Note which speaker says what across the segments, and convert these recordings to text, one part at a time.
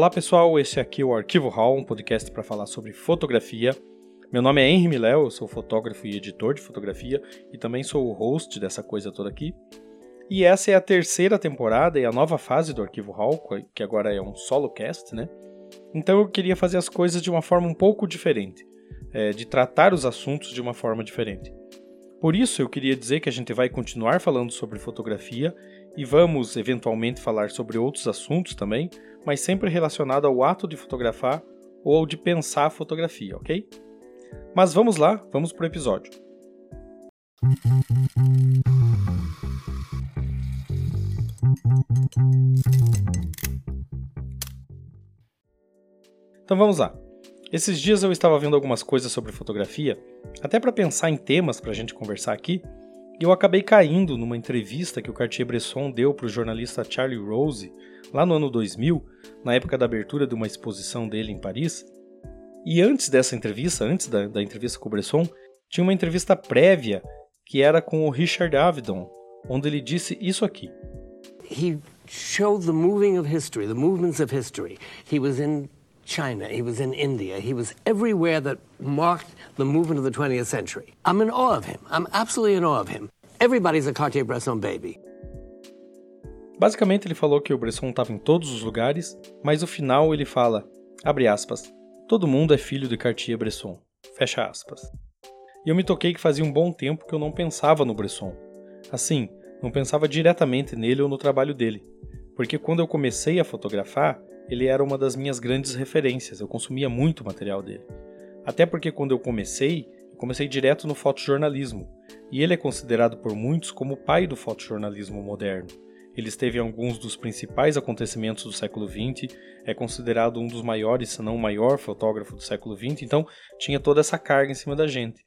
Speaker 1: Olá pessoal, esse aqui é o Arquivo Hall, um podcast para falar sobre fotografia. Meu nome é Henry Miléo, eu sou fotógrafo e editor de fotografia e também sou o host dessa coisa toda aqui. E essa é a terceira temporada e a nova fase do Arquivo Hall, que agora é um solo cast, né? Então eu queria fazer as coisas de uma forma um pouco diferente, é, de tratar os assuntos de uma forma diferente. Por isso eu queria dizer que a gente vai continuar falando sobre fotografia e vamos eventualmente falar sobre outros assuntos também, mas sempre relacionado ao ato de fotografar ou ao de pensar a fotografia, ok? Mas vamos lá, vamos pro episódio. Então vamos lá. Esses dias eu estava vendo algumas coisas sobre fotografia, até para pensar em temas para a gente conversar aqui, eu acabei caindo numa entrevista que o Cartier-Bresson deu para o jornalista Charlie Rose lá no ano 2000, na época da abertura de uma exposição dele em Paris. E antes dessa entrevista, antes da, da entrevista com o Bresson, tinha uma entrevista prévia que era com o Richard Avedon, onde ele disse isso aqui.
Speaker 2: He showed the moving of history, the movements of history. He was in China, he was in India, he was everywhere that marked the movement of the 20th century. I'm in awe of him. I'm absolutely in awe of him. Everybody's a Cartier-Bresson baby.
Speaker 1: Basicamente, ele falou que o Bresson estava em todos os lugares, mas no final ele fala, abre aspas, todo mundo é filho de Cartier-Bresson, fecha aspas. E eu me toquei que fazia um bom tempo que eu não pensava no Bresson. Assim, não pensava diretamente nele ou no trabalho dele, porque quando eu comecei a fotografar, ele era uma das minhas grandes referências, eu consumia muito material dele. Até porque quando eu comecei, comecei direto no fotojornalismo, e ele é considerado por muitos como o pai do fotojornalismo moderno. Ele esteve em alguns dos principais acontecimentos do século XX, é considerado um dos maiores, se não o maior fotógrafo do século XX, então tinha toda essa carga em cima da gente.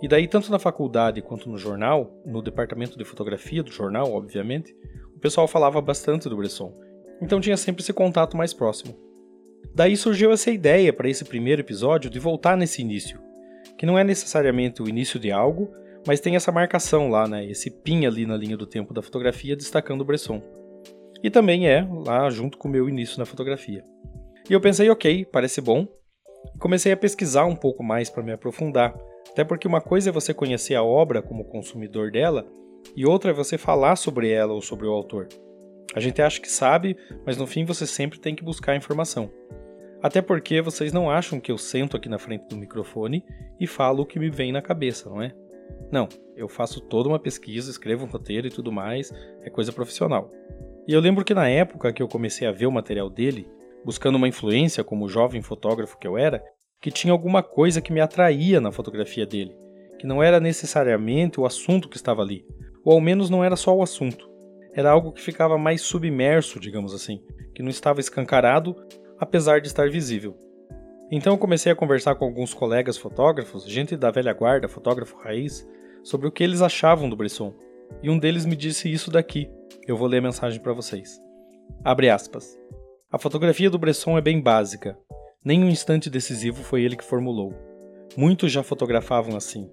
Speaker 1: E daí, tanto na faculdade quanto no jornal, no departamento de fotografia do jornal, obviamente, o pessoal falava bastante do Bresson, então tinha sempre esse contato mais próximo. Daí surgiu essa ideia para esse primeiro episódio de voltar nesse início, que não é necessariamente o início de algo, mas tem essa marcação lá, né, esse pin ali na linha do tempo da fotografia destacando o Bresson. E também é lá junto com o meu início na fotografia. E eu pensei, ok, parece bom, comecei a pesquisar um pouco mais para me aprofundar, até porque uma coisa é você conhecer a obra como consumidor dela, e outra é você falar sobre ela ou sobre o autor. A gente acha que sabe, mas no fim você sempre tem que buscar informação. Até porque vocês não acham que eu sento aqui na frente do microfone e falo o que me vem na cabeça, não é? Não, eu faço toda uma pesquisa, escrevo um roteiro e tudo mais, é coisa profissional. E eu lembro que na época que eu comecei a ver o material dele, buscando uma influência como jovem fotógrafo que eu era, que tinha alguma coisa que me atraía na fotografia dele, que não era necessariamente o assunto que estava ali, ou ao menos não era só o assunto era algo que ficava mais submerso, digamos assim, que não estava escancarado, apesar de estar visível. Então eu comecei a conversar com alguns colegas fotógrafos, gente da velha guarda, fotógrafo raiz, sobre o que eles achavam do Bresson. E um deles me disse isso daqui. Eu vou ler a mensagem para vocês. Abre aspas. A fotografia do Bresson é bem básica. Nem um instante decisivo foi ele que formulou. Muitos já fotografavam assim.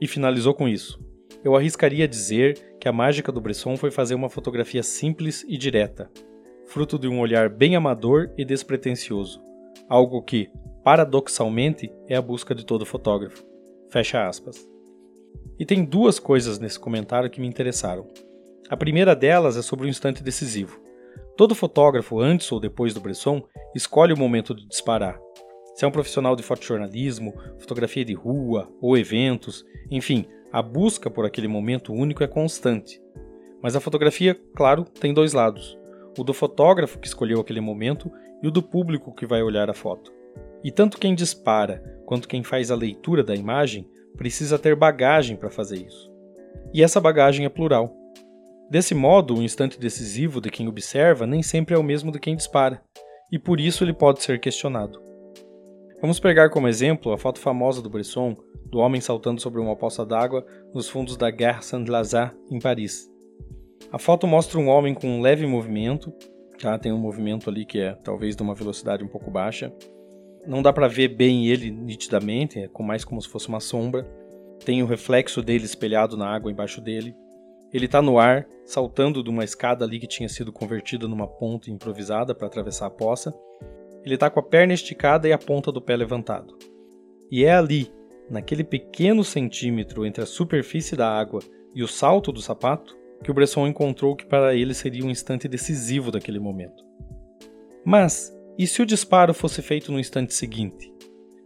Speaker 1: E finalizou com isso. Eu arriscaria dizer que a mágica do Bresson foi fazer uma fotografia simples e direta, fruto de um olhar bem amador e despretensioso, algo que, paradoxalmente, é a busca de todo fotógrafo. Fecha aspas. E tem duas coisas nesse comentário que me interessaram. A primeira delas é sobre o instante decisivo. Todo fotógrafo, antes ou depois do Bresson, escolhe o momento de disparar. Se é um profissional de fotojornalismo, fotografia de rua ou eventos, enfim, a busca por aquele momento único é constante. Mas a fotografia, claro, tem dois lados: o do fotógrafo que escolheu aquele momento e o do público que vai olhar a foto. E tanto quem dispara quanto quem faz a leitura da imagem precisa ter bagagem para fazer isso. E essa bagagem é plural. Desse modo, o instante decisivo de quem observa nem sempre é o mesmo de quem dispara, e por isso ele pode ser questionado. Vamos pegar como exemplo a foto famosa do Bresson, do homem saltando sobre uma poça d'água nos fundos da Gare Saint-Lazare, em Paris. A foto mostra um homem com um leve movimento, tá? tem um movimento ali que é talvez de uma velocidade um pouco baixa. Não dá para ver bem ele nitidamente, é mais como se fosse uma sombra. Tem o reflexo dele espelhado na água embaixo dele. Ele está no ar, saltando de uma escada ali que tinha sido convertida numa ponte improvisada para atravessar a poça ele está com a perna esticada e a ponta do pé levantado. E é ali, naquele pequeno centímetro entre a superfície da água e o salto do sapato, que o Bresson encontrou que para ele seria um instante decisivo daquele momento. Mas, e se o disparo fosse feito no instante seguinte?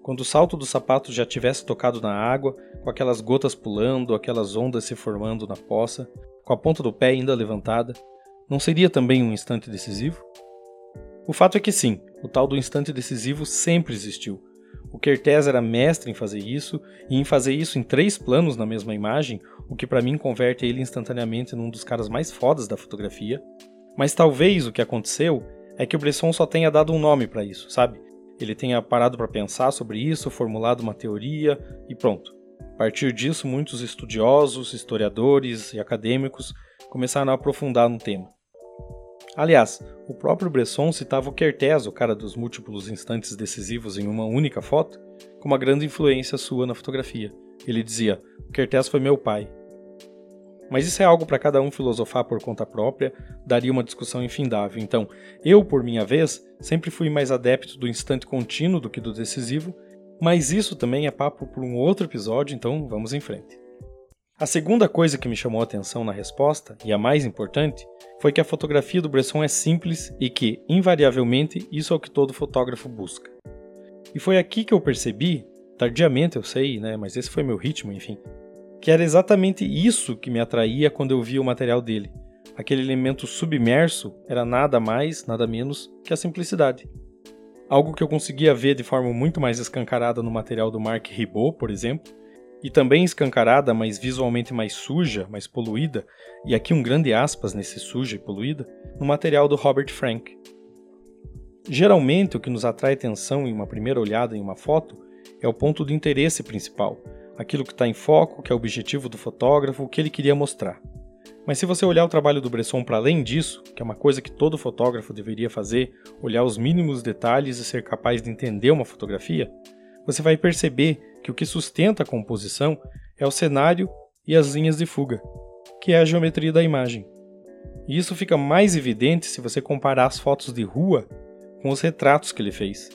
Speaker 1: Quando o salto do sapato já tivesse tocado na água, com aquelas gotas pulando, aquelas ondas se formando na poça, com a ponta do pé ainda levantada, não seria também um instante decisivo? O fato é que sim, o tal do instante decisivo sempre existiu. O Kertész era mestre em fazer isso, e em fazer isso em três planos na mesma imagem, o que para mim converte ele instantaneamente num dos caras mais fodas da fotografia. Mas talvez o que aconteceu é que o Bresson só tenha dado um nome para isso, sabe? Ele tenha parado para pensar sobre isso, formulado uma teoria e pronto. A partir disso, muitos estudiosos, historiadores e acadêmicos começaram a aprofundar no tema. Aliás, o próprio Bresson citava o Kertész, o cara dos múltiplos instantes decisivos em uma única foto, como uma grande influência sua na fotografia. Ele dizia: "O Kertész foi meu pai". Mas isso é algo para cada um filosofar por conta própria, daria uma discussão infindável. Então, eu, por minha vez, sempre fui mais adepto do instante contínuo do que do decisivo, mas isso também é papo por um outro episódio, então vamos em frente. A segunda coisa que me chamou a atenção na resposta, e a mais importante, foi que a fotografia do Bresson é simples e que, invariavelmente, isso é o que todo fotógrafo busca. E foi aqui que eu percebi, tardiamente eu sei, né, mas esse foi meu ritmo, enfim, que era exatamente isso que me atraía quando eu via o material dele. Aquele elemento submerso era nada mais, nada menos que a simplicidade. Algo que eu conseguia ver de forma muito mais escancarada no material do Mark Ribot, por exemplo, e também escancarada, mas visualmente mais suja, mais poluída, e aqui um grande aspas nesse suja e poluída, no material do Robert Frank. Geralmente, o que nos atrai atenção em uma primeira olhada em uma foto é o ponto de interesse principal, aquilo que está em foco, que é o objetivo do fotógrafo, o que ele queria mostrar. Mas se você olhar o trabalho do Bresson para além disso, que é uma coisa que todo fotógrafo deveria fazer, olhar os mínimos detalhes e ser capaz de entender uma fotografia, você vai perceber que o que sustenta a composição é o cenário e as linhas de fuga, que é a geometria da imagem. E isso fica mais evidente se você comparar as fotos de rua com os retratos que ele fez.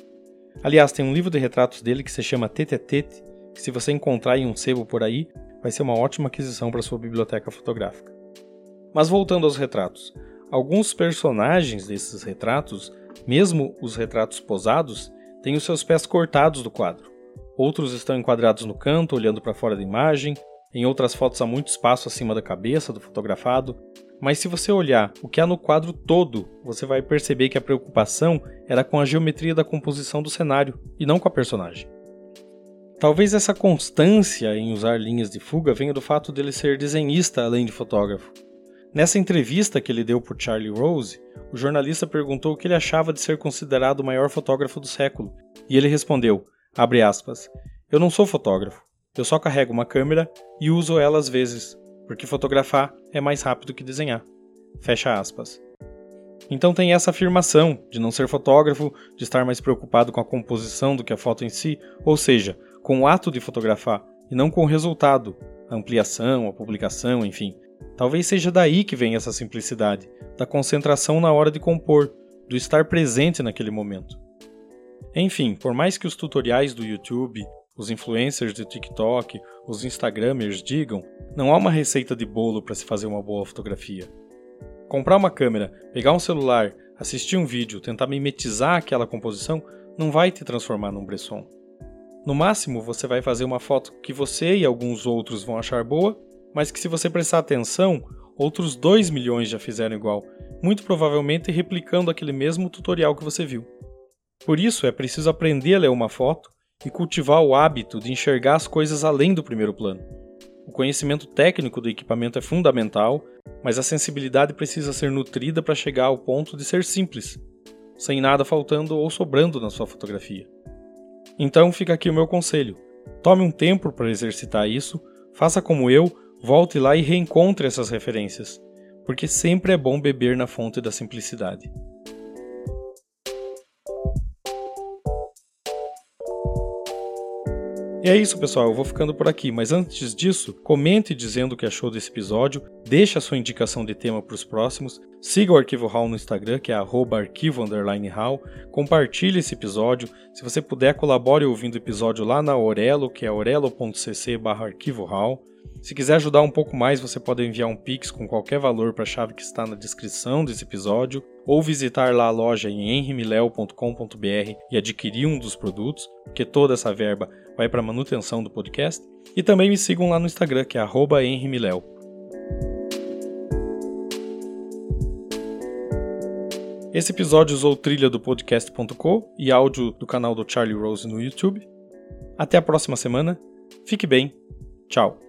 Speaker 1: Aliás, tem um livro de retratos dele que se chama Tete a Tete, que se você encontrar em um sebo por aí, vai ser uma ótima aquisição para sua biblioteca fotográfica. Mas voltando aos retratos, alguns personagens desses retratos, mesmo os retratos posados, têm os seus pés cortados do quadro. Outros estão enquadrados no canto, olhando para fora da imagem. Em outras fotos há muito espaço acima da cabeça do fotografado. Mas se você olhar o que há no quadro todo, você vai perceber que a preocupação era com a geometria da composição do cenário e não com a personagem. Talvez essa constância em usar linhas de fuga venha do fato dele ser desenhista além de fotógrafo. Nessa entrevista que ele deu por Charlie Rose, o jornalista perguntou o que ele achava de ser considerado o maior fotógrafo do século, e ele respondeu, aspas, eu não sou fotógrafo, eu só carrego uma câmera e uso ela às vezes, porque fotografar é mais rápido que desenhar. Fecha aspas. Então tem essa afirmação de não ser fotógrafo, de estar mais preocupado com a composição do que a foto em si, ou seja, com o ato de fotografar e não com o resultado, a ampliação, a publicação, enfim. Talvez seja daí que vem essa simplicidade, da concentração na hora de compor, do estar presente naquele momento. Enfim, por mais que os tutoriais do YouTube, os influencers do TikTok, os Instagramers digam, não há uma receita de bolo para se fazer uma boa fotografia. Comprar uma câmera, pegar um celular, assistir um vídeo, tentar mimetizar aquela composição não vai te transformar num Bresson. No máximo, você vai fazer uma foto que você e alguns outros vão achar boa, mas que se você prestar atenção, outros 2 milhões já fizeram igual, muito provavelmente replicando aquele mesmo tutorial que você viu. Por isso, é preciso aprender a ler uma foto e cultivar o hábito de enxergar as coisas além do primeiro plano. O conhecimento técnico do equipamento é fundamental, mas a sensibilidade precisa ser nutrida para chegar ao ponto de ser simples, sem nada faltando ou sobrando na sua fotografia. Então fica aqui o meu conselho: tome um tempo para exercitar isso, faça como eu, volte lá e reencontre essas referências, porque sempre é bom beber na fonte da simplicidade. E é isso, pessoal. Eu vou ficando por aqui. Mas antes disso, comente dizendo o que achou desse episódio, deixe a sua indicação de tema para os próximos, siga o Arquivo Hall no Instagram, que é arquivo_hall, compartilhe esse episódio. Se você puder, colabore ouvindo o episódio lá na Orelo, que é orelo.cc arquivo Se quiser ajudar um pouco mais, você pode enviar um pix com qualquer valor para a chave que está na descrição desse episódio, ou visitar lá a loja em henrimiléo.com.br e adquirir um dos produtos, porque toda essa verba vai para manutenção do podcast. E também me sigam lá no Instagram, que é henrimiléo. Esse episódio usou trilha do podcast.co e áudio do canal do Charlie Rose no YouTube. Até a próxima semana. Fique bem. Tchau.